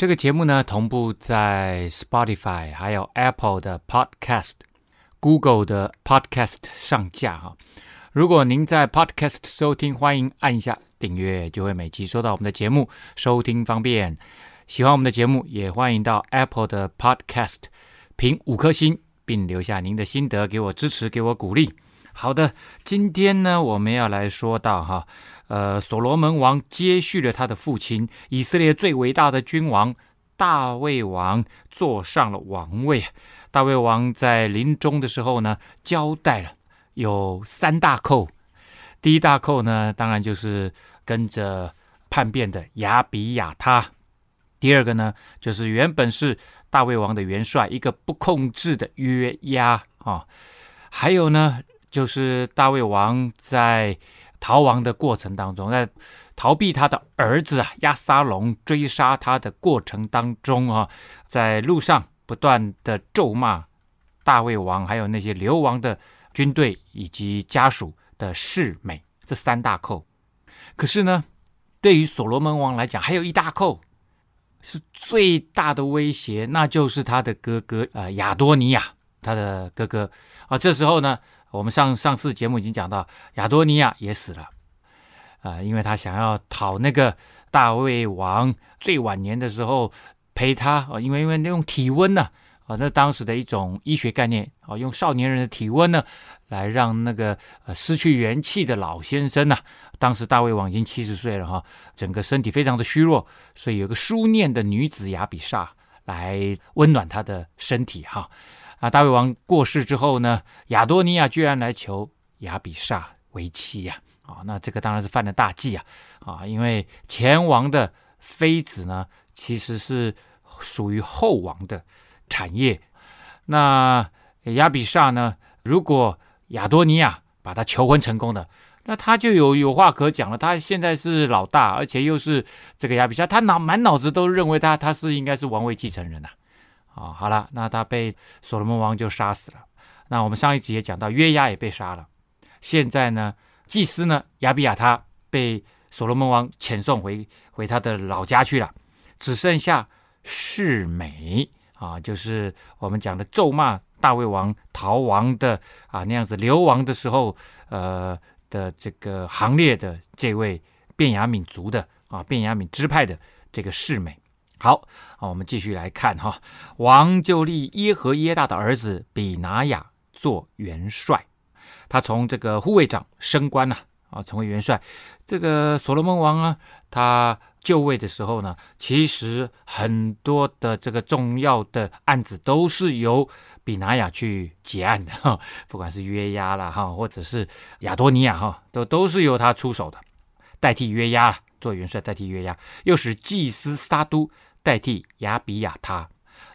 这个节目呢，同步在 Spotify、还有 Apple 的 Podcast、Google 的 Podcast 上架哈。如果您在 Podcast 收听，欢迎按一下订阅，就会每集收到我们的节目，收听方便。喜欢我们的节目，也欢迎到 Apple 的 Podcast 评五颗星，并留下您的心得，给我支持，给我鼓励。好的，今天呢，我们要来说到哈，呃，所罗门王接续了他的父亲以色列最伟大的君王大卫王坐上了王位。大卫王在临终的时候呢，交代了有三大扣。第一大扣呢，当然就是跟着叛变的亚比亚他；第二个呢，就是原本是大卫王的元帅，一个不控制的约押啊；还有呢。就是大卫王在逃亡的过程当中，在逃避他的儿子啊亚沙龙追杀他的过程当中啊，在路上不断的咒骂大卫王，还有那些流亡的军队以及家属的示每，这三大扣。可是呢，对于所罗门王来讲，还有一大扣是最大的威胁，那就是他的哥哥呃亚多尼亚，他的哥哥啊。这时候呢。我们上上次节目已经讲到，亚多尼亚也死了，啊、因为他想要讨那个大卫王最晚年的时候陪他啊、因为因为那种体温呢，啊，那当时的一种医学概念啊、用少年人的体温呢，来让那个呃失去元气的老先生呢，当时大卫王已经七十岁了哈，整个身体非常的虚弱，所以有个书念的女子亚比煞来温暖他的身体哈。啊大卫王过世之后呢，亚多尼亚居然来求亚比煞为妻呀！啊，那这个当然是犯了大忌啊！啊，因为前王的妃子呢，其实是属于后王的产业。那亚比煞呢，如果亚多尼亚把他求婚成功的，那他就有有话可讲了。他现在是老大，而且又是这个亚比煞，他脑满脑子都认为他他是应该是王位继承人呐、啊、好了，那他被所罗门王就杀死了。那我们上一集也讲到，约押也被杀了。现在呢，祭司呢，亚比亚他被所罗门王遣送回回他的老家去了，只剩下示美啊，就是我们讲的咒骂大卫王逃亡的啊那样子流亡的时候，呃的这个行列的这位便雅悯族的啊便雅悯支派的这个示美。好，好我们继续来看哈。王就立耶和耶大的儿子比拿雅做元帅，他从这个护卫长升官了啊，成为元帅。这个所罗门王啊，他就位的时候呢，其实很多的这个重要的案子都是由比拿雅去结案的哈，不管是约押啦哈，或者是亚多尼亚哈，都都是由他出手的，代替约押做元帅，代替约押，又使祭司撒督。代替亚比亚他，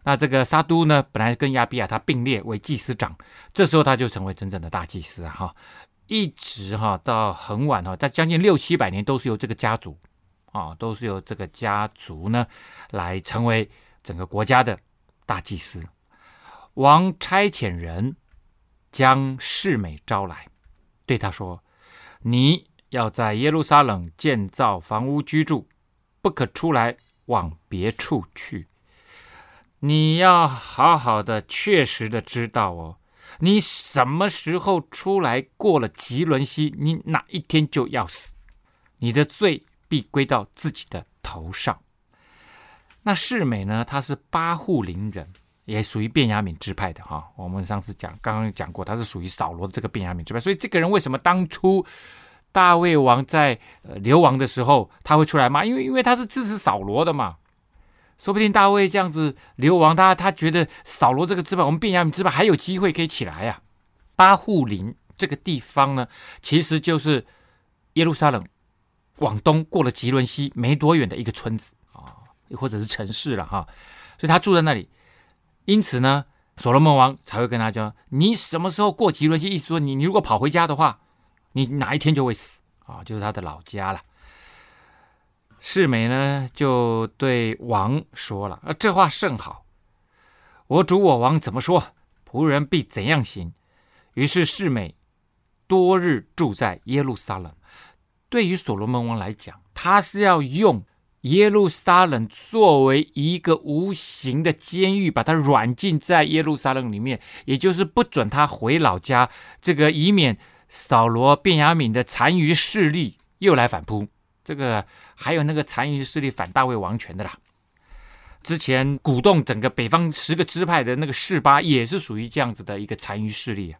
那这个撒督呢，本来跟亚比亚他并列为祭司长，这时候他就成为真正的大祭司啊！哈，一直哈到很晚哈，在将近六七百年都是由这个家族啊，都是由这个家族呢来成为整个国家的大祭司。王差遣人将示美招来，对他说：“你要在耶路撒冷建造房屋居住，不可出来。”往别处去，你要好好的、确实的知道哦，你什么时候出来过了吉伦西，你哪一天就要死，你的罪必归到自己的头上。那世美呢？他是八户琳人，也属于便雅悯支派的哈。我们上次讲，刚刚讲过，他是属于扫罗的这个便雅悯支派，所以这个人为什么当初？大卫王在呃流亡的时候，他会出来吗？因为因为他是支持扫罗的嘛，说不定大卫这样子流亡，他他觉得扫罗这个支派，我们便雅悯支派还有机会可以起来呀、巴户琳这个地方呢，其实就是耶路撒冷往东过了吉伦西没多远的一个村子啊，或者是城市了哈。所以他住在那里。因此呢，所罗门王才会跟他讲：“你什么时候过吉伦西？意思说，你你如果跑回家的话，你哪一天就会死啊！就是他的老家了。”世美呢就对王说了：“啊，这话甚好，我主我王怎么说，仆人必怎样行。”于是世美多日住在耶路撒冷。对于所罗门王来讲，他是要用耶路撒冷作为一个无形的监狱，把他软禁在耶路撒冷里面，也就是不准他回老家，这个以免扫罗、便雅悯的残余势力又来反扑。这个还有那个残余势力反大卫王权的啦，之前鼓动整个北方十个支派的那个示巴，也是属于这样子的一个残余势力啊。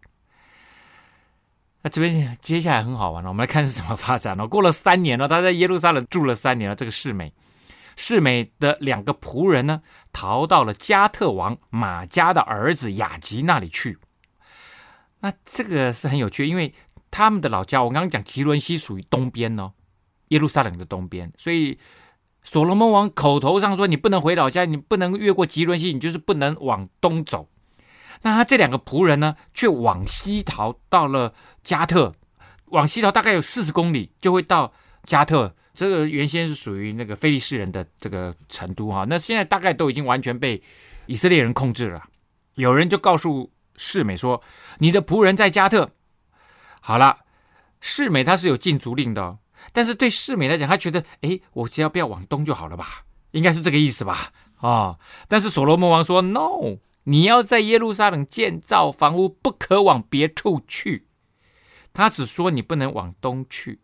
那这边接下来很好玩了，我们来看是怎么发展了。过了三年了，他在耶路撒冷住了三年了。这个示美，示美的两个仆人呢，逃到了加特王马加的儿子雅吉那里去。那这个是很有趣，因为他们的老家，我刚刚讲吉伦西属于东边哦，耶路撒冷的东边，所以所罗门王口头上说你不能回老家，你不能越过吉伦西，你就是不能往东走。那他这两个仆人呢，却往西逃到了加特，往西逃大概有四十公里，就会到加特。这个原先是属于那个菲利士人的这个成都哈，那现在大概都已经完全被以色列人控制了。有人就告诉示美说：“你的仆人在加特。”好了，示美他是有禁足令的，但是对示美来讲，他觉得，哎，我只要不要往东就好了吧，应该是这个意思吧？啊、哦，但是所罗门王说：“No。”你要在耶路撒冷建造房屋，不可往别处去。他只说你不能往东去，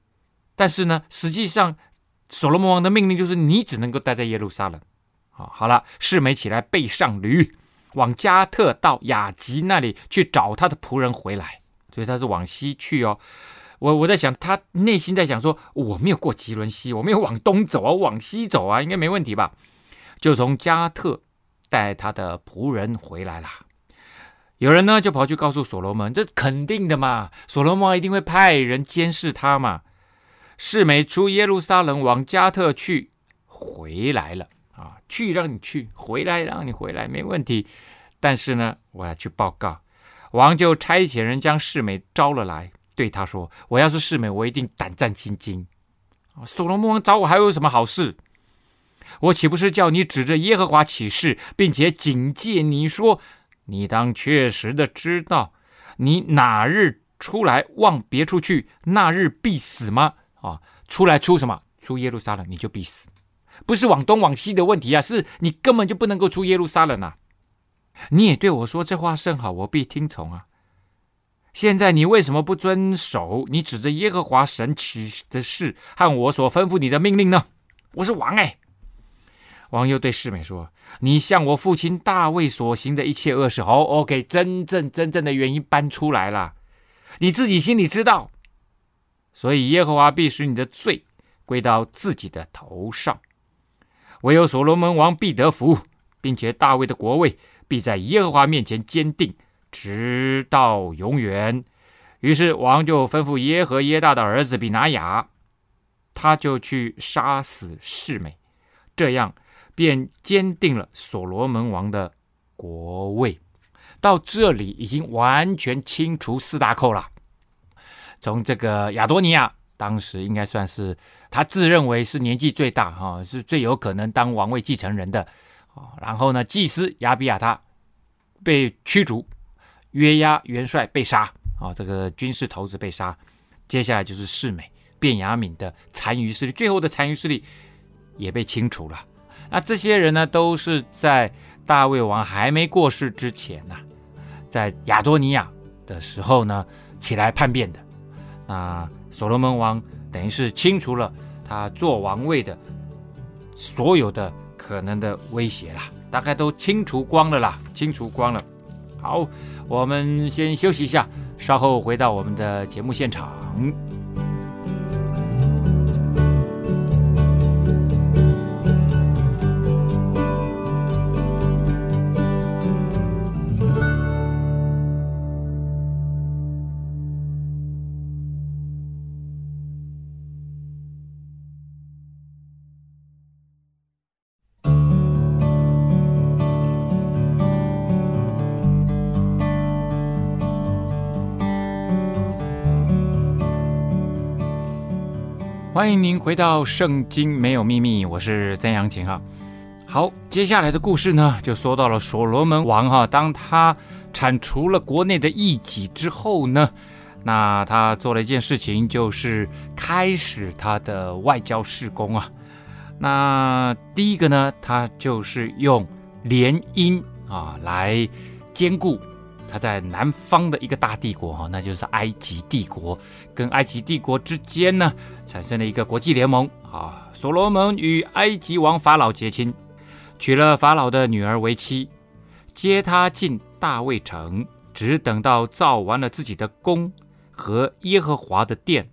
但是呢，实际上所罗门王的命令就是你只能够待在耶路撒冷。好，好了，示美起来背上驴，往加特到雅吉那里去找他的仆人回来。所以他是往西去哦。我我在想，他内心在想说，我没有过吉伦西，我没有往东走啊，往西走啊，应该没问题吧？就从加特。带他的仆人回来了，有人呢就跑去告诉所罗门，这肯定的嘛，所罗门一定会派人监视他嘛。示每出耶路撒冷往加特去，回来了啊，去让你去，回来让你回来，没问题。但是呢，我要去报告，王就差遣人将世美招了来，对他说：“我要是世美，我一定胆战心惊。啊所罗门王找我还有什么好事？”我岂不是叫你指着耶和华起誓，并且警戒你说：你当确实的知道，你哪日出来往别处去，那日必死吗？啊，出来出什么？出耶路撒冷，你就必死。不是往东往西的问题啊，是你根本就不能够出耶路撒冷啊！你也对我说这话甚好，我必听从啊。现在你为什么不遵守你指着耶和华神起的事和我所吩咐你的命令呢？我是王哎。王又对示美说：“你向我父亲大卫所行的一切恶事，好，OK，真正真正的原因搬出来了，你自己心里知道。所以耶和华必使你的罪归到自己的头上，唯有所罗门王必得福，并且大卫的国位必在耶和华面前坚定，直到永远。”于是王就吩咐耶和耶大的儿子比拿雅，他就去杀死示每，这样。便坚定了所罗门王的国位，到这里已经完全清除四大寇了。从这个亚多尼亚，当时应该算是他自认为是年纪最大哈，是最有可能当王位继承人的。啊然后呢，祭司亚比亚他被驱逐，约押元帅被杀啊，这个军事头子被杀。接下来就是示美、便雅悯的残余势力，最后的残余势力也被清除了。那这些人呢，都是在大卫王还没过世之前呐、在亚多尼亚的时候呢，起来叛变的。那所罗门王等于是清除了他做王位的所有的可能的威胁啦，大概都清除光了啦，清除光了。好，我们先休息一下，稍后回到我们的节目现场。欢迎您回到《圣经没有秘密》，我是曾阳晴哈。好，接下来的故事呢，就说到了所罗门王哈，当他铲除了国内的异己之后呢，那他做了一件事情，就是开始他的外交事工啊。那第一个呢，他就是用联姻啊来兼顾。他在南方的一个大帝国哈，那就是埃及帝国，跟埃及帝国之间呢，产生了一个国际联盟啊。所罗门与埃及王法老结亲，娶了法老的女儿为妻，接他进大卫城，只等到造完了自己的宫和耶和华的殿，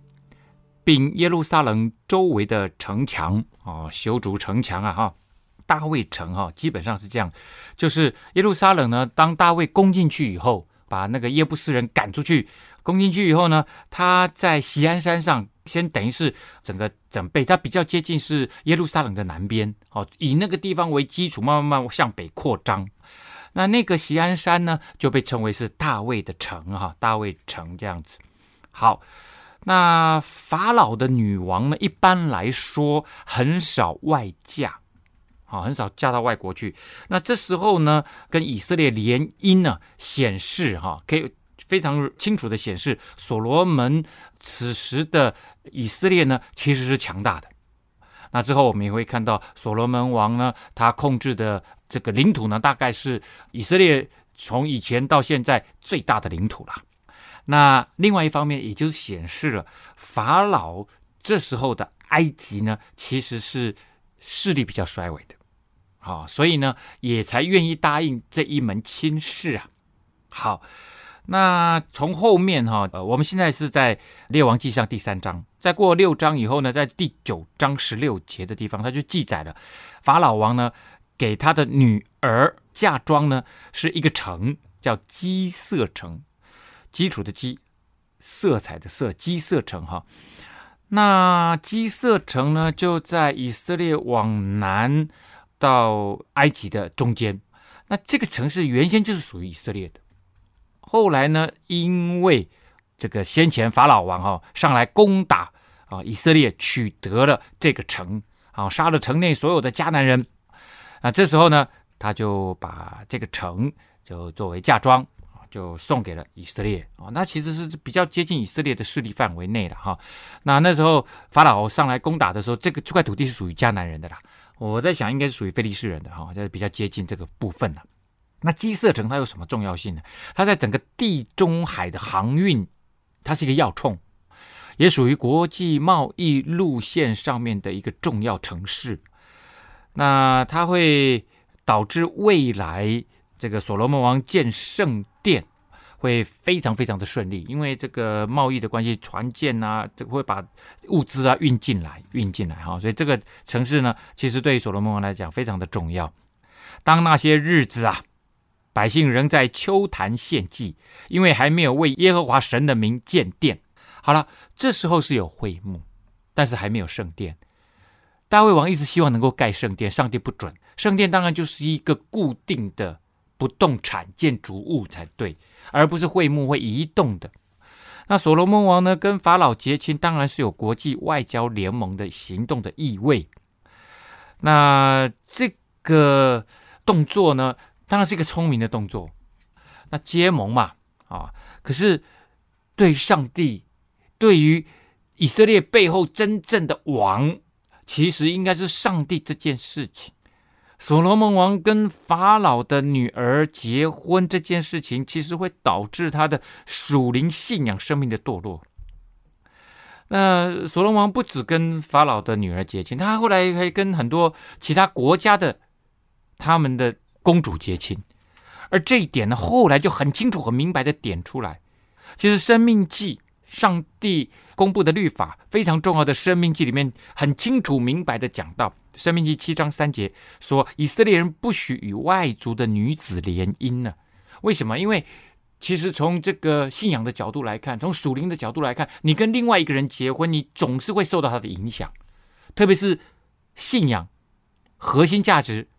并耶路撒冷周围的城墙啊，修筑城墙啊哈。大卫城哈，基本上是这样，就是耶路撒冷呢，当大卫攻进去以后，把那个耶布斯人赶出去，攻进去以后呢，他在锡安山上先等于是整个整备，他比较接近是耶路撒冷的南边，哦，以那个地方为基础，慢慢慢向北扩张。那那个锡安山呢，就被称为是大卫的城哈，大卫城这样子。好，那法老的女王呢，一般来说很少外嫁。啊，很少嫁到外国去。那这时候呢，跟以色列联姻呢，显示哈，可以非常清楚的显示，所罗门此时的以色列呢，其实是强大的。那之后我们也会看到，所罗门王呢，他控制的这个领土呢，大概是以色列从以前到现在最大的领土了。那另外一方面，也就是显示了法老这时候的埃及呢，其实是势力比较衰微的。好，所以呢，也才愿意答应这一门亲事啊。好，那从后面哈，呃，我们现在是在列王记上第三章，再过六章以后呢，在第九章十六节的地方，他就记载了法老王呢给他的女儿嫁妆呢是一个城，叫基色城，基础的基，色彩的色，基色城哈。那基色城呢就在以色列往南。到埃及的中间，那这个城市原先就是属于以色列的。后来呢，因为这个先前法老王哈、哦、上来攻打啊以色列，取得了这个城啊，杀了城内所有的迦南人。啊，这时候呢，他就把这个城就作为嫁妆，就送给了以色列啊。那其实是比较接近以色列的势力范围内的哈。那那时候法老上来攻打的时候，这个这块土地是属于迦南人的啦。我在想，应该是属于菲利士人的哈，就是比较接近这个部分了。那基色城它有什么重要性呢？它在整个地中海的航运，它是一个要冲，也属于国际贸易路线上面的一个重要城市。那它会导致未来这个所罗门王建圣殿。会非常非常的顺利，因为这个贸易的关系，船舰啊，这会把物资啊运进来，运进来哈，所以这个城市呢，其实对于所罗门王来讲非常的重要。当那些日子啊，百姓仍在丘坛献祭，因为还没有为耶和华神的名建殿。好了，这时候是有会幕，但是还没有圣殿。大卫王一直希望能够盖圣殿，上帝不准。圣殿当然就是一个固定的不动产建筑物才对。而不是会幕会移动的。那所罗门王呢，跟法老结亲，当然是有国际外交联盟的行动的意味。那这个动作呢，当然是一个聪明的动作。那结盟嘛，啊，可是对上帝，对于以色列背后真正的王，其实应该是上帝这件事情。所罗门王跟法老的女儿结婚这件事情，其实会导致他的属灵信仰生命的堕落。那所罗门王不止跟法老的女儿结亲，他后来还跟很多其他国家的他们的公主结亲，而这一点呢，后来就很清楚、很明白的点出来。其实《生命记》上帝公布的律法非常重要的《生命记》里面，很清楚明白的讲到。生命记七章三节说：“以色列人不许与外族的女子联姻呢？为什么？因为其实从这个信仰的角度来看，从属灵的角度来看，你跟另外一个人结婚，你总是会受到他的影响，特别是信仰核心价值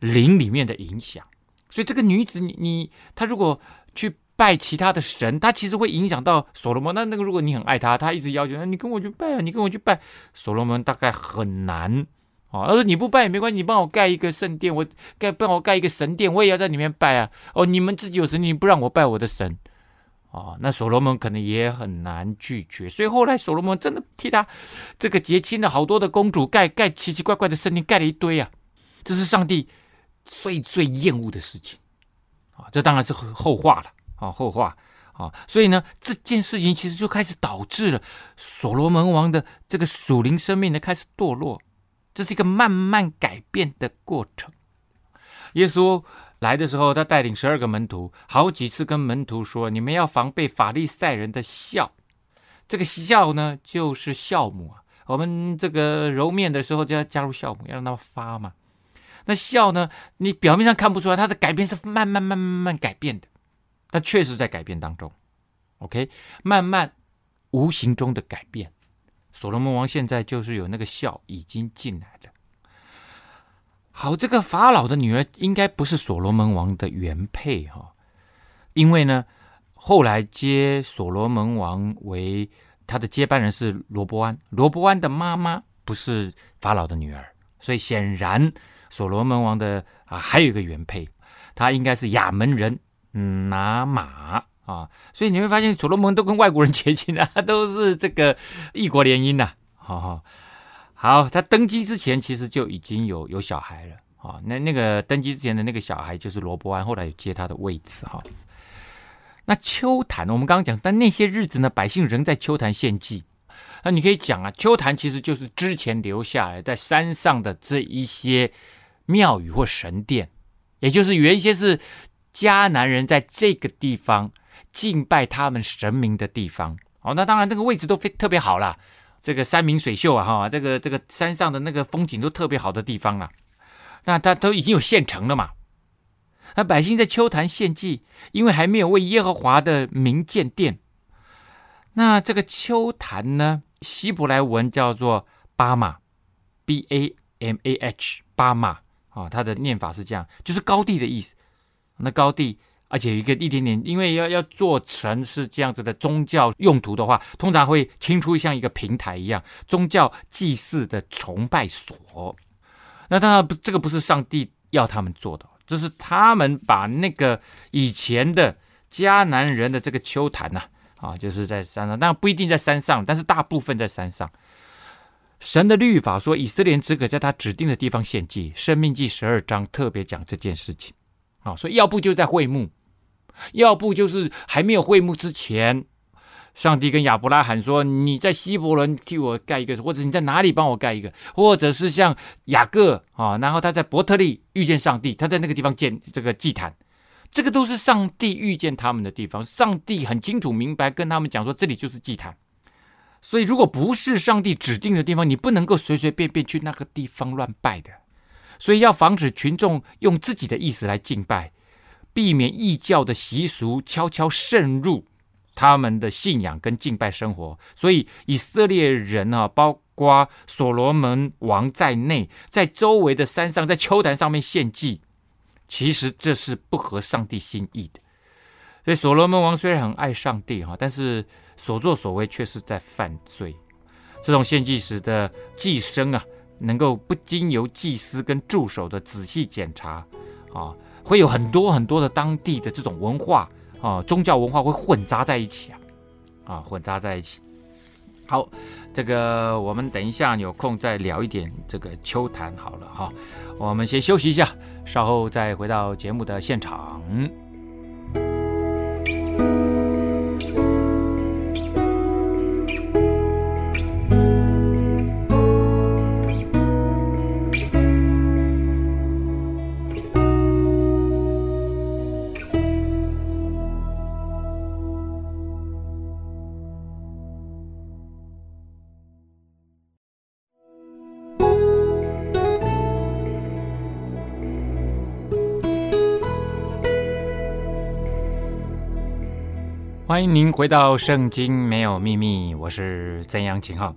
灵里面的影响。所以这个女子，你你她如果去拜其他的神，他其实会影响到所罗门。那那个如果你很爱他，他一直要求，那你跟我去拜啊，你跟我去拜，所罗门大概很难哦。他说你不拜也没关系，你帮我盖一个圣殿，我盖帮我盖一个神殿，我也要在里面拜啊。哦，你们自己有神，你不让我拜我的神。哦，那所罗门可能也很难拒绝，所以后来所罗门真的替他这个结亲了好多的公主，盖盖奇奇怪怪的圣殿，盖了一堆啊。这是上帝最最厌恶的事情啊！这当然是后话了啊，后话啊。所以呢，这件事情其实就开始导致了所罗门王的这个属灵生命呢开始堕落，这是一个慢慢改变的过程。耶稣。来的时候，他带领十二个门徒，好几次跟门徒说：“你们要防备法利赛人的笑。这个笑呢，就是酵母啊。我们这个揉面的时候就要加入酵母，要让它发嘛。那笑呢，你表面上看不出来，它的改变是慢慢、慢慢、慢慢改变的。它确实在改变当中。OK，慢慢无形中的改变。所罗门王现在就是有那个酵已经进来了。”好，这个法老的女儿应该不是所罗门王的原配哈，因为呢，后来接所罗门王为他的接班人是罗伯安，罗伯安的妈妈不是法老的女儿，所以显然所罗门王的啊还有一个原配，他应该是亚门人拿马啊，所以你会发现所罗门都跟外国人结亲啊，都是这个异国联姻呐，好。好，他登基之前其实就已经有有小孩了啊。那那个登基之前的那个小孩就是罗伯安，后来接他的位置哈。那秋坛，我们刚刚讲，但那些日子呢，百姓仍在秋坛献祭。那你可以讲啊，秋坛其实就是之前留下来在山上的这一些庙宇或神殿，也就是原先是迦南人在这个地方敬拜他们神明的地方。哦，那当然那个位置都非特别好啦。这个山明水秀啊，哈，这个这个山上的那个风景都特别好的地方啊，那他都已经有现成了嘛。那百姓在秋坛献祭，因为还没有为耶和华的名建殿。那这个秋坛呢，希伯来文叫做巴马，B A M A H，巴马啊，它的念法是这样，就是高地的意思。那高地。而且一个一点点，因为要要做成是这样子的宗教用途的话，通常会清出像一个平台一样，宗教祭祀的崇拜所。那当然不，这个不是上帝要他们做的，这是他们把那个以前的迦南人的这个丘坛呐，啊，就是在山上，当然不一定在山上，但是大部分在山上。神的律法说，以色列只可在他指定的地方献祭，《生命记》十二章特别讲这件事情。啊，所以要不就在会幕。要不就是还没有会幕之前，上帝跟亚伯拉罕说：“你在希伯伦替我盖一个，或者你在哪里帮我盖一个，或者是像雅各啊，然后他在伯特利遇见上帝，他在那个地方建这个祭坛，这个都是上帝遇见他们的地方。上帝很清楚明白跟他们讲说，这里就是祭坛。所以如果不是上帝指定的地方，你不能够随随便便去那个地方乱拜的。所以要防止群众用自己的意思来敬拜。”避免异教的习俗悄悄渗入他们的信仰跟敬拜生活，所以以色列人啊，包括所罗门王在内，在周围的山上，在丘坛上面献祭，其实这是不合上帝心意的。所以所罗门王虽然很爱上帝哈，但是所作所为却是在犯罪。这种献祭时的祭牲啊，能够不经由祭司跟助手的仔细检查啊。会有很多很多的当地的这种文化啊，宗教文化会混杂在一起啊，啊，混杂在一起。好，这个我们等一下有空再聊一点这个秋坛好了哈。我们先休息一下，稍后再回到节目的现场。欢迎您回到《圣经没有秘密》，我是曾阳晴哈。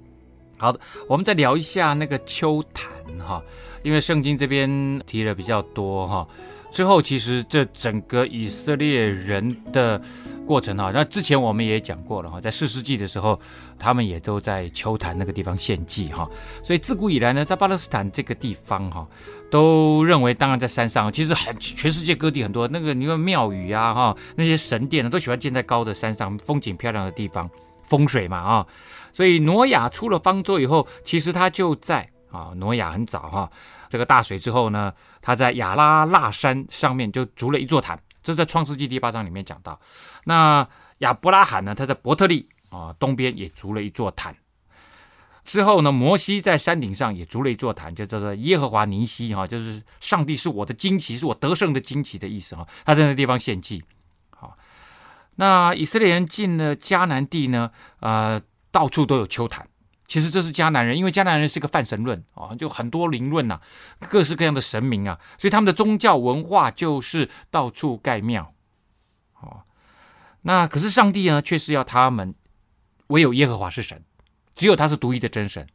好的，我们再聊一下那个秋谈哈，因为圣经这边提的比较多哈。之后其实这整个以色列人的过程哈，那之前我们也讲过了哈，在四世纪的时候，他们也都在丘坛那个地方献祭哈，所以自古以来呢，在巴勒斯坦这个地方哈，都认为，当然在山上，其实很全世界各地很多那个你看庙宇啊哈，那些神殿呢，都喜欢建在高的山上，风景漂亮的地方，风水嘛啊，所以挪亚出了方舟以后，其实他就在啊，挪亚很早哈，这个大水之后呢，他在亚拉腊山上面就筑了一座坛。这在创世纪第八章里面讲到，那亚伯拉罕呢，他在伯特利啊东边也筑了一座坛。之后呢，摩西在山顶上也筑了一座坛，就叫做耶和华尼西哈，就是上帝是我的旌旗，是我得胜的旌旗的意思哈。他在那地方献祭。好，那以色列人进了迦南地呢，呃，到处都有丘坛。其实这是迦南人，因为迦南人是个泛神论啊，就很多灵论呐，各式各样的神明啊，所以他们的宗教文化就是到处盖庙。哦，那可是上帝呢，却是要他们唯有耶和华是神，只有他是独一的真神，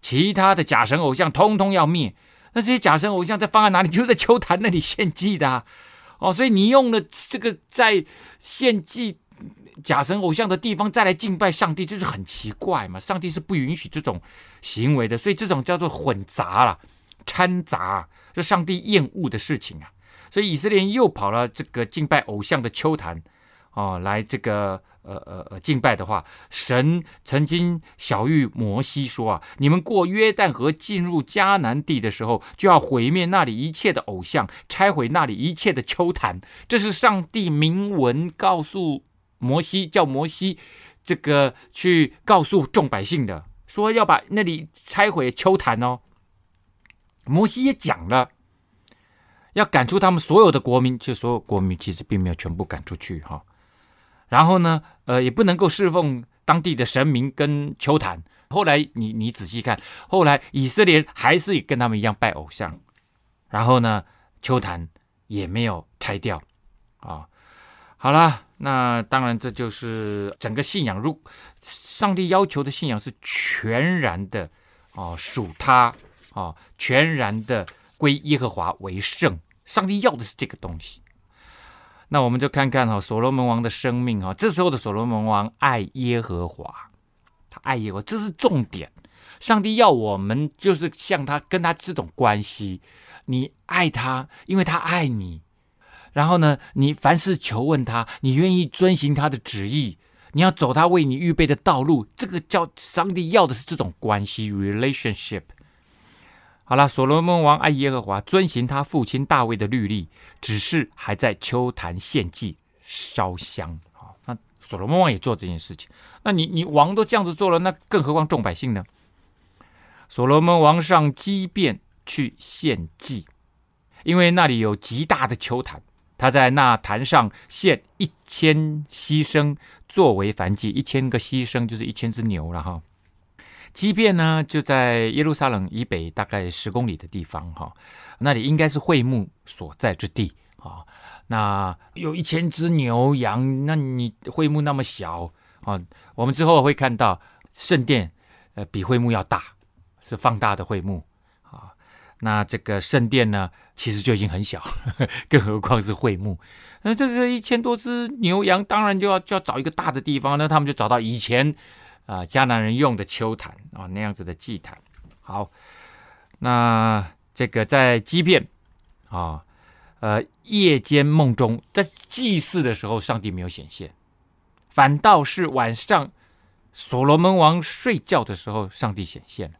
其他的假神偶像通通要灭。那这些假神偶像在放在哪里？就在丘坛那里献祭的啊。哦，所以你用了这个在献祭。假神偶像的地方再来敬拜上帝，就是很奇怪嘛。上帝是不允许这种行为的，所以这种叫做混杂了、掺杂，是上帝厌恶的事情啊。所以以色列又跑了这个敬拜偶像的丘坛哦，来这个呃呃呃敬拜的话，神曾经晓諭摩西说啊，你们过约旦河进入迦南地的时候，就要毁灭那里一切的偶像，拆毁那里一切的丘坛。这是上帝明文告诉。摩西叫摩西，这个去告诉众百姓的，说要把那里拆毁丘坛哦。摩西也讲了，要赶出他们所有的国民，就所有国民其实并没有全部赶出去哈。然后呢，呃，也不能够侍奉当地的神明跟丘坛。后来你你仔细看，后来以色列还是跟他们一样拜偶像，然后呢，丘坛也没有拆掉啊。好了。那当然，这就是整个信仰。如上帝要求的信仰是全然的哦，属他哦，全然的归耶和华为圣。上帝要的是这个东西。那我们就看看哈，所罗门王的生命哈，这时候的所罗门王爱耶和华，他爱耶和华，这是重点。上帝要我们就是像他跟他这种关系，你爱他，因为他爱你。然后呢，你凡事求问他，你愿意遵行他的旨意，你要走他为你预备的道路，这个叫上帝要的是这种关系 （relationship）。好了，所罗门王爱耶和华，遵行他父亲大卫的律例，只是还在丘坛献祭烧香。好，那所罗门王也做这件事情。那你你王都这样子做了，那更何况众百姓呢？所罗门王上基遍去献祭，因为那里有极大的丘坛。他在那坛上献一千牺牲作为燔祭，一千个牺牲就是一千只牛了哈。即便呢就在耶路撒冷以北大概十公里的地方哈，那里应该是会幕所在之地啊。那有一千只牛羊，那你会幕那么小啊？我们之后会看到圣殿呃比会幕要大，是放大的会幕。那这个圣殿呢，其实就已经很小，呵呵，更何况是会幕。那这个一千多只牛羊，当然就要就要找一个大的地方。那他们就找到以前啊迦南人用的丘坛啊那样子的祭坛。好，那这个在基遍啊，呃夜间梦中，在祭祀的时候，上帝没有显现，反倒是晚上所罗门王睡觉的时候，上帝显现了。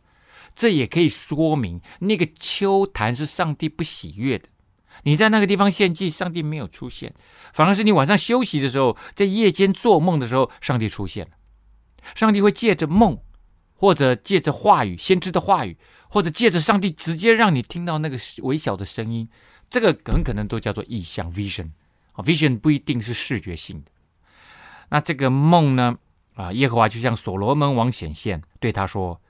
这也可以说明，那个秋坛是上帝不喜悦的。你在那个地方献祭，上帝没有出现，反而是你晚上休息的时候，在夜间做梦的时候，上帝出现了。上帝会借着梦，或者借着话语，先知的话语，或者借着上帝直接让你听到那个微小的声音，这个很可能都叫做异象 （vision）。啊，vision 不一定是视觉性的。那这个梦呢？啊，耶和华就向所罗门王显现，对他说。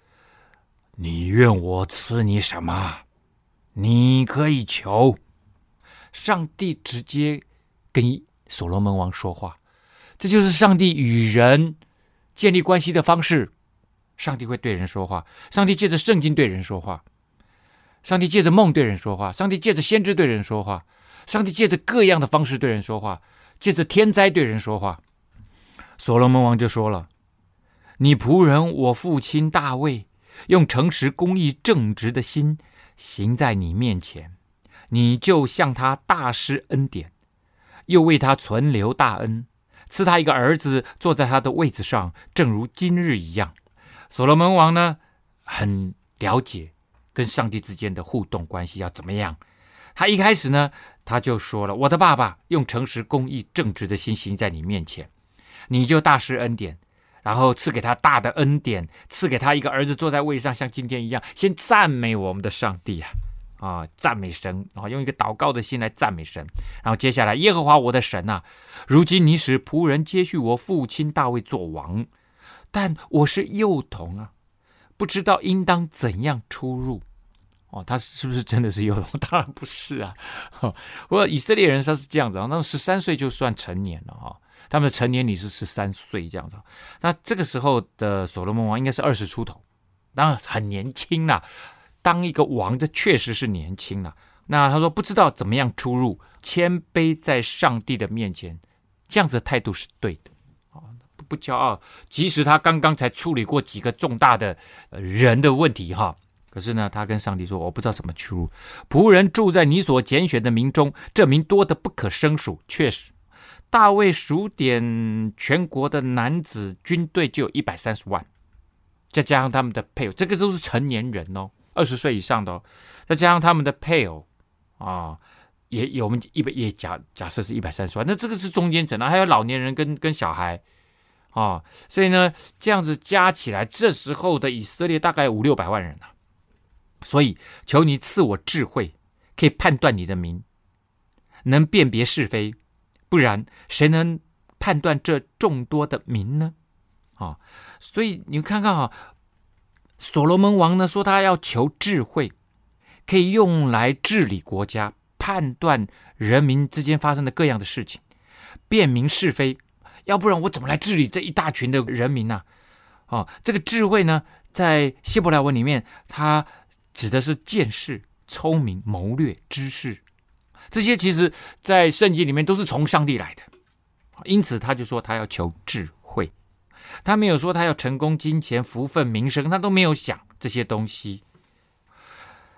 你愿我赐你什么？你可以求。上帝直接跟所罗门王说话，这就是上帝与人建立关系的方式。上帝会对人说话，上帝借着圣经对人说话，上帝借着梦对人说话，上帝借着先知对人说话，上帝借着各样的方式对人说话，借着天灾对人说话。所罗门王就说了：“你仆人我父亲大卫，用诚实、公义、正直的心行在你面前，你就向他大施恩典，又为他存留大恩，赐他一个儿子坐在他的位子上，正如今日一样。”所罗门王呢，很了解跟上帝之间的互动关系要怎么样。他一开始呢，他就说了：“我的爸爸用诚实、公义、正直的心行在你面前。”你就大施恩典，然后赐给他大的恩典，赐给他一个儿子坐在位上，像今天一样。先赞美我们的上帝啊，啊，赞美神啊，用一个祷告的心来赞美神。然后接下来，耶和华我的神啊，如今你使仆人接续我父亲大卫做王，但我是幼童啊，不知道应当怎样出入。哦，他是不是真的是幼童？当然不是啊。不过以色列人他是这样子啊，那十三岁就算成年了哈。他们的成年礼是十三岁这样子，那这个时候的所罗门王应该是二十出头，当然很年轻啦。当一个王，这确实是年轻了。那他说不知道怎么样出入，谦卑在上帝的面前，这样子的态度是对的啊，不不骄傲。即使他刚刚才处理过几个重大的人的问题哈，可是呢，他跟上帝说，我不知道怎么出入。仆人住在你所拣选的民中，这民多得不可胜数，确实。大卫数点全国的男子军队就有一百三十万，再加上他们的配偶，这个都是成年人哦，二十岁以上的哦，再加上他们的配偶啊，也有我们一百也假假设是一百三十万，那这个是中间层啊，还有老年人跟跟小孩啊，所以呢，这样子加起来，这时候的以色列大概五六百万人啊，所以求你赐我智慧，可以判断你的名，能辨别是非。不然，谁能判断这众多的民呢？啊，所以你看看啊，所罗门王呢说他要求智慧，可以用来治理国家，判断人民之间发生的各样的事情，辨明是非。要不然我怎么来治理这一大群的人民呢？啊，这个智慧呢，在希伯来文里面，它指的是见识、聪明、谋略、知识。这些其实，在圣经里面都是从上帝来的，因此他就说他要求智慧，他没有说他要成功、金钱、福分、名声，他都没有想这些东西，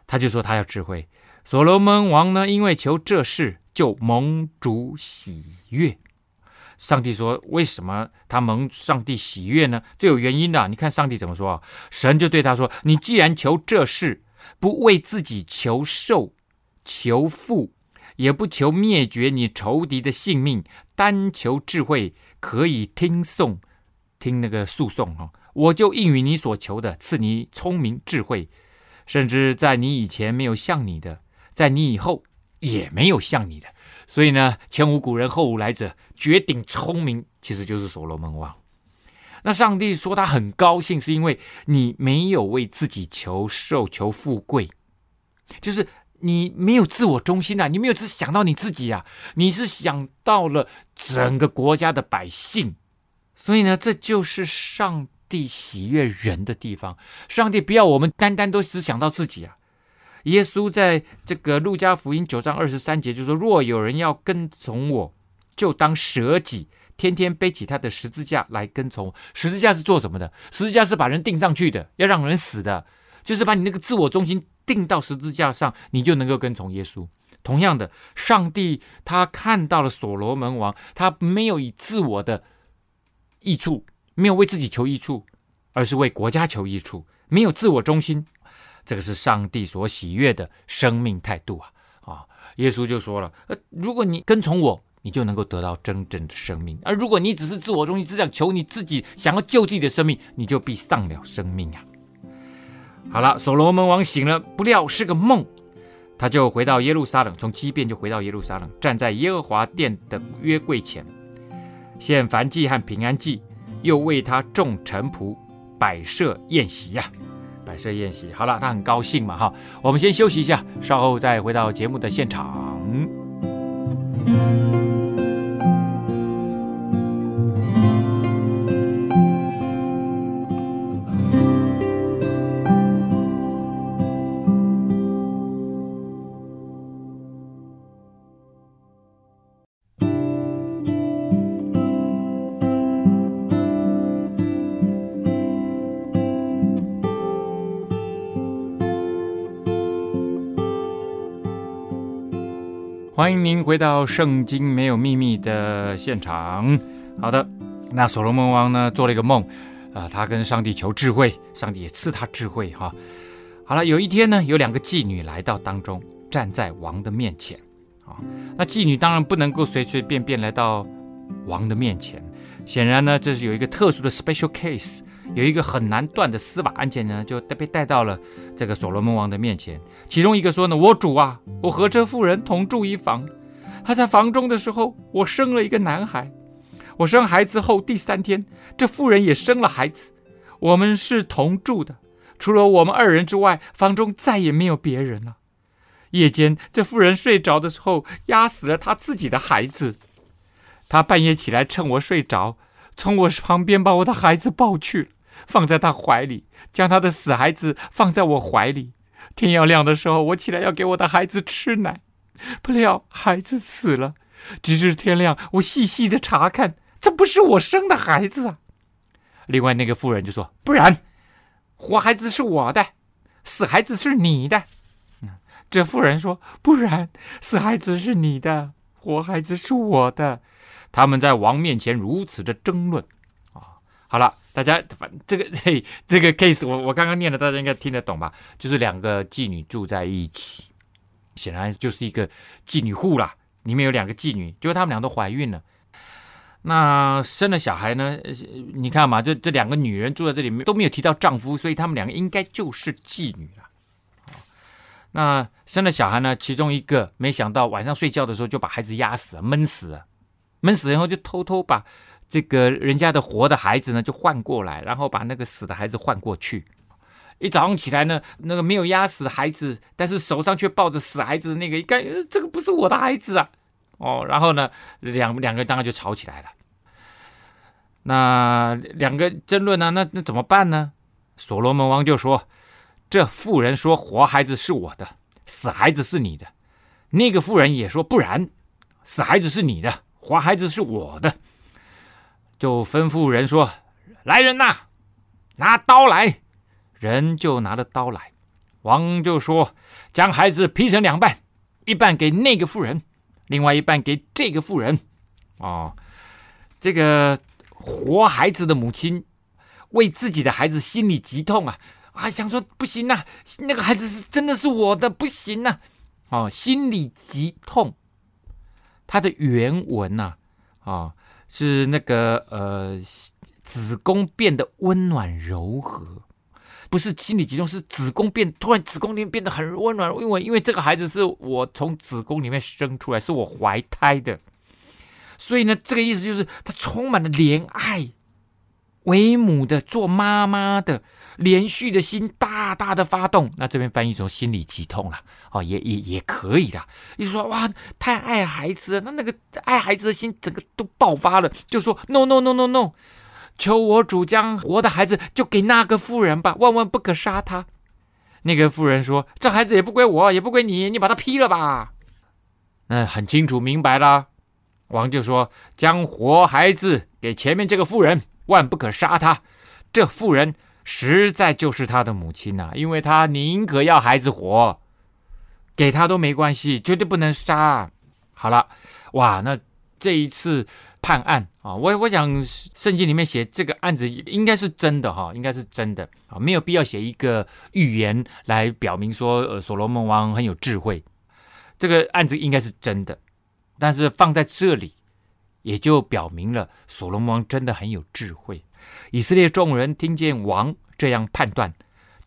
他就说他要智慧。所罗门王呢，因为求这事，就蒙主喜悦。上帝说：“为什么他蒙上帝喜悦呢？这有原因的。你看上帝怎么说啊？神就对他说：‘你既然求这事，不为自己求寿、求富。’”也不求灭绝你仇敌的性命，单求智慧，可以听诵，听那个诉讼哈，我就应允你所求的，赐你聪明智慧，甚至在你以前没有像你的，在你以后也没有像你的。所以呢，前无古人后无来者，绝顶聪明，其实就是所罗门王。那上帝说他很高兴，是因为你没有为自己求寿、求富贵，就是。你没有自我中心啊，你没有只想到你自己啊，你是想到了整个国家的百姓，所以呢，这就是上帝喜悦人的地方。上帝不要我们单单都只想到自己啊。耶稣在这个路加福音九章二十三节就说：“若有人要跟从我，就当舍己，天天背起他的十字架来跟从我。十字架是做什么的？十字架是把人钉上去的，要让人死的，就是把你那个自我中心。”钉到十字架上，你就能够跟从耶稣。同样的，上帝他看到了所罗门王，他没有以自我的益处，没有为自己求益处，而是为国家求益处，没有自我中心。这个是上帝所喜悦的生命态度啊！啊，耶稣就说了：呃，如果你跟从我，你就能够得到真正的生命；而如果你只是自我中心，只想求你自己，想要救自己的生命，你就必丧了生命啊！好了，所罗门王醒了，不料是个梦，他就回到耶路撒冷，从基遍就回到耶路撒冷，站在耶和华殿的约柜前，献燔祭和平安祭，又为他众臣仆摆设宴席呀、摆设宴席。好了，他很高兴嘛，哈，我们先休息一下，稍后再回到节目的现场。欢迎您回到《圣经没有秘密》的现场。好的，那所罗门王呢做了一个梦，啊、他跟上帝求智慧，上帝也赐他智慧哈。好了，有一天呢，有两个妓女来到当中，站在王的面前。啊，那妓女当然不能够随随便便来到王的面前，显然呢，这是有一个特殊的 special case。有一个很难断的司法案件呢，就被带到了这个所罗门王的面前。其中一个说呢：“我主啊，我和这妇人同住一房，她在房中的时候，我生了一个男孩。我生孩子后第三天，这妇人也生了孩子。我们是同住的，除了我们二人之外，房中再也没有别人了。夜间，这妇人睡着的时候，压死了她自己的孩子。她半夜起来，趁我睡着，从我旁边把我的孩子抱去。”放在他怀里，将他的死孩子放在我怀里。天要亮的时候，我起来要给我的孩子吃奶，不料孩子死了。直至天亮，我细细的查看，这不是我生的孩子啊！另外那个妇人就说：“不然，活孩子是我的，死孩子是你的。”这妇人说：“不然，死孩子是你的，活孩子是我的。”他们在王面前如此的争论啊！好了。大家反这个 嘿，这个 case 我我刚刚念的，大家应该听得懂吧？就是两个妓女住在一起，显然就是一个妓女户啦。里面有两个妓女，就是他们俩都怀孕了。那生了小孩呢？你看嘛，这这两个女人住在这里面都没有提到丈夫，所以他们两个应该就是妓女了。那生了小孩呢？其中一个没想到晚上睡觉的时候就把孩子压死了，闷死了，闷死然后就偷偷把。这个人家的活的孩子呢，就换过来，然后把那个死的孩子换过去。一早上起来呢，那个没有压死孩子，但是手上却抱着死孩子的那个，一看，这个不是我的孩子啊！哦，然后呢，两两个人当然就吵起来了。那两个争论呢，那那怎么办呢？所罗门王就说：“这妇人说活孩子是我的，死孩子是你的。那个妇人也说不然，死孩子是你的，活孩子是我的。”就吩咐人说：“来人呐，拿刀来！”人就拿了刀来。王就说：“将孩子劈成两半，一半给那个妇人，另外一半给这个妇人。”哦，这个活孩子的母亲为自己的孩子心里极痛啊！啊，想说不行呐，那个孩子是真的是我的，不行呐！哦，心里极痛。它的原文呐，啊。是那个呃，子宫变得温暖柔和，不是心理集中，是子宫变突然子宫里面变得很温暖，因为因为这个孩子是我从子宫里面生出来，是我怀胎的，所以呢，这个意思就是它充满了怜爱。为母的，做妈妈的，连续的心大大的发动。那这边翻译成心里急痛了，哦，也也也可以啦。意思说哇，太爱孩子，那那个爱孩子的心整个都爆发了，就说 no no no no no，求我主将活的孩子就给那个妇人吧，万万不可杀他。那个妇人说，这孩子也不归我，也不归你，你把他劈了吧。那很清楚明白了。王就说，将活孩子给前面这个妇人。万不可杀他，这妇人实在就是他的母亲呐、因为他宁可要孩子活，给他都没关系，绝对不能杀。好了，哇，那这一次判案啊，我我想圣经里面写这个案子应该是真的哈，应该是真的啊，没有必要写一个预言来表明说，呃，所罗门王很有智慧，这个案子应该是真的，但是放在这里。也就表明了所罗门王真的很有智慧。以色列众人听见王这样判断，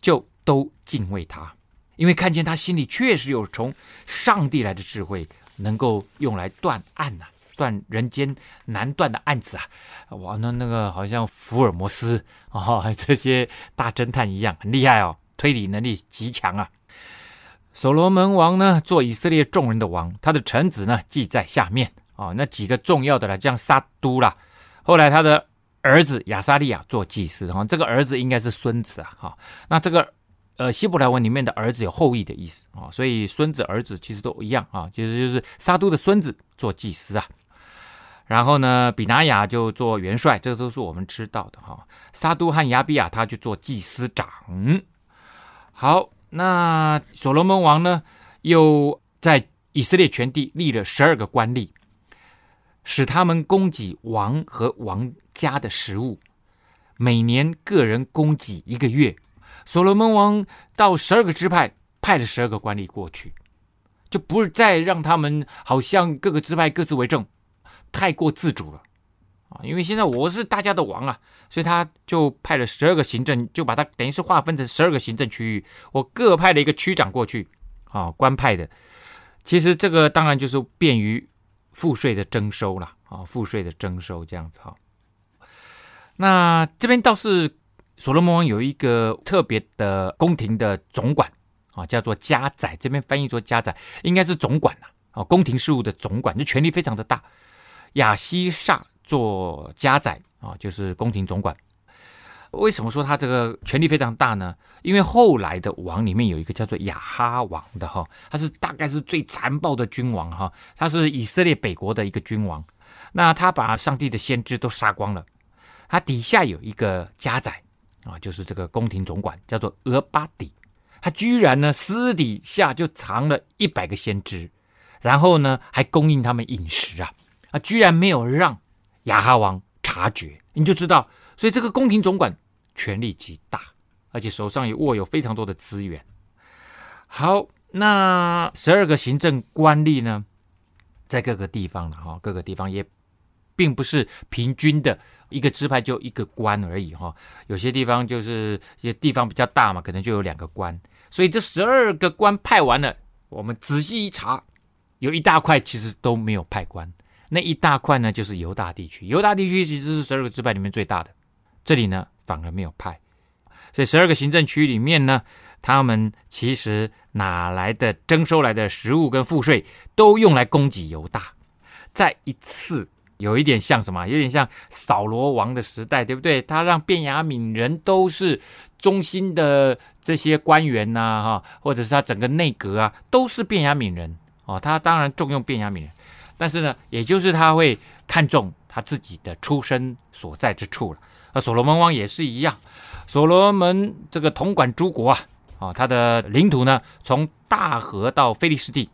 就都敬畏他，因为看见他心里确实有从上帝来的智慧，能够用来断案呐、断人间难断的案子啊！哇，那那个好像福尔摩斯哦，这些大侦探一样，很厉害哦，推理能力极强啊。所罗门王呢，做以色列众人的王，他的臣子呢，记在下面。哦，那几个重要的了，像撒督啦，后来他的儿子亚撒利亚做祭司，哈，这个儿子应该是孙子啊，哈，那这个呃希伯来文里面的儿子有后裔的意思啊，所以孙子儿子其实都一样啊，其实就是撒督的孙子做祭司啊，然后呢，比拿雅就做元帅，这都是我们知道的哈，撒督和亚比亚他就做祭司长。好，那所罗门王呢又在。以色列全地立了十二个官吏，使他们供给王和王家的食物，每年个人供给一个月。所罗门王到十二个支派派了十二个官吏过去，就不是再让他们好像各个支派各自为政，太过自主了啊！因为现在我是大家的王啊，所以他就派了十二个行政，就把它等于是划分成十二个行政区域，我各派了一个区长过去啊，官派的。其实这个当然就是便于赋税的征收啦啊，赋税的征收这样子哈。那这边倒是。所罗门王有一个特别的宫廷的总管啊，叫做家宰，这边翻译做家宰，应该是总管啦啊，宫廷事务的总管，就权力非常的大。亚西煞做家宰啊，就是宫廷总管。为什么说他这个权力非常大呢？因为后来的王里面有一个叫做亚哈王的哈，他是大概是最残暴的君王哈，他是以色列北国的一个君王。那他把上帝的先知都杀光了，他底下有一个家宰。啊，就是这个宫廷总管叫做俄巴底，他居然呢私底下就藏了一百个先知，然后呢还供应他们饮食啊，啊，居然没有让亚哈王察觉，你就知道，所以这个宫廷总管权力极大，而且手上也握有非常多的资源。好，那十二个行政官吏呢，在各个地方了哈，各个地方也并不是平均的。一个支派就一个官而已哈，有些地方就是也地方比较大嘛，可能就有两个官。所以这十二个官派完了，我们仔细一查，有一大块其实都没有派官。那一大块呢，就是犹大地区。犹大地区其实是十二个支派里面最大的，这里呢反而没有派。所以十二个行政区里面呢，他们其实哪来的征收来的食物跟赋税，都用来供给犹大。再一次。有一点像什么？有点像扫罗王的时代，对不对？他让便雅悯人都是中心的这些官员呐，哈，或者是他整个内阁啊，都是便雅悯人哦。他当然重用便雅悯人，但是呢，也就是他会看重他自己的出身所在之处了。那所罗门王也是一样，所罗门这个统管诸国啊，啊，他的领土呢，从大河到非利士地，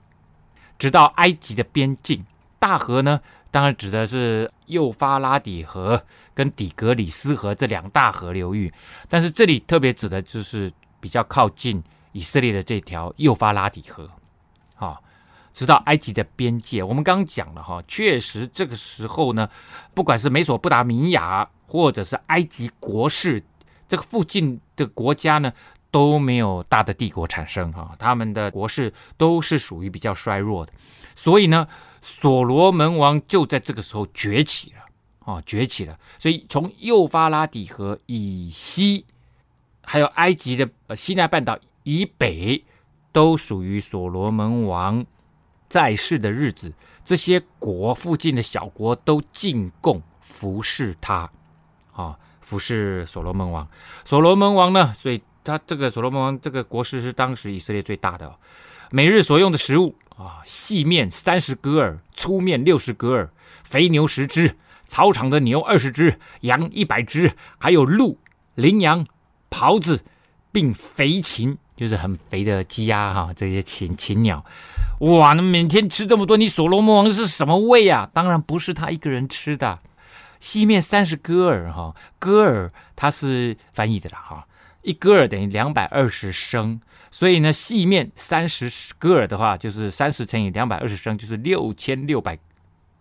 直到埃及的边境。大河呢，当然指的是幼发拉底河跟底格里斯河这两大河流域，但是这里特别指的就是比较靠近以色列的这条幼发拉底河，啊，直到埃及的边界。我们刚刚讲了哈，确实这个时候呢，不管是美索不达米亚或者是埃及国势，这个附近的国家呢，都没有大的帝国产生哈，他们的国势都是属于比较衰弱的，所以呢。所罗门王就在这个时候崛起了，啊，崛起了。所以从幼发拉底河以西，还有埃及的呃西奈半岛以北，都属于所罗门王在世的日子。这些国附近的小国都进贡服侍他，啊，服侍所罗门王。所罗门王呢，所以他这个所罗门王这个国势是当时以色列最大的，每日所用的食物。啊，细面三十格尔，粗面六十格尔，肥牛十只，草场的牛二十只，羊一百只，还有鹿、羚羊、狍子，并肥禽，就是很肥的鸡鸭哈，这些禽禽鸟。哇，那每天吃这么多，你所罗门王是什么胃啊？当然不是他一个人吃的。细面三十戈尔哈，戈尔它是翻译的啦哈，一戈尔等于两百二十升。所以呢，细面三十戈尔的话，就是三十乘以两百二十升，就是六千六百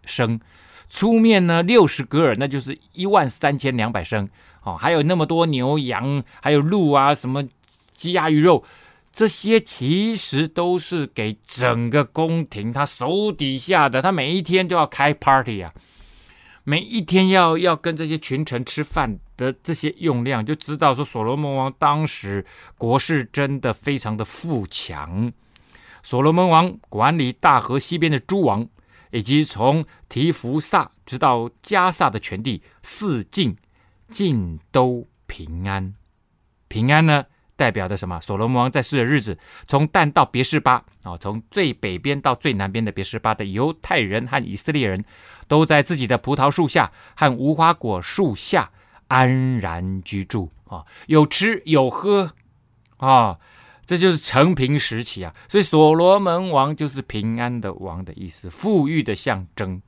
升。粗面呢，六十戈尔，那就是一万三千两百升。哦，还有那么多牛羊，还有鹿啊，什么鸡鸭鱼肉，这些其实都是给整个宫廷他手底下的，他每一天都要开 party 啊。每一天要要跟这些群臣吃饭的这些用量，就知道说所罗门王当时国势真的非常的富强。所罗门王管理大河西边的诸王，以及从提弗萨直到迦萨的全地，四境尽都平安。平安呢？代表的什么？所罗门王在世的日子，从旦到别是巴啊，从最北边到最南边的别是巴的犹太人和以色列人，都在自己的葡萄树下和无花果树下安然居住啊，有吃有喝啊。这就是承平时期啊。所以所罗门王就是平安的王的意思，富裕的象征。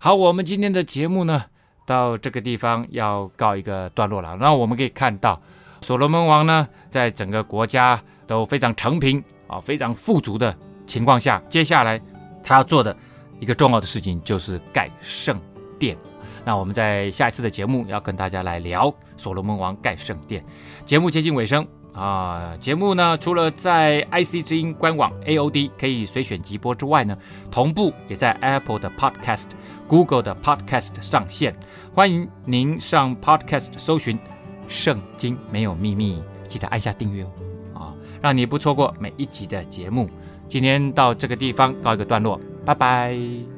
好，我们今天的节目呢，到这个地方要告一个段落了。那我们可以看到，所罗门王呢，在整个国家都非常承平啊，非常富足的情况下，接下来他要做的一个重要的事情就是盖圣殿。那我们在下一次的节目要跟大家来聊所罗门王盖圣殿。节目接近尾声啊，节目呢除了在 IC 之音官网 AOD 可以随选即播之外呢，同步也在 Apple 的 Podcast、Google 的 Podcast 上线。欢迎您上 Podcast 搜寻《圣经没有秘密》，记得按下订阅哦，啊，让你不错过每一集的节目。今天到这个地方告一个段落，拜拜。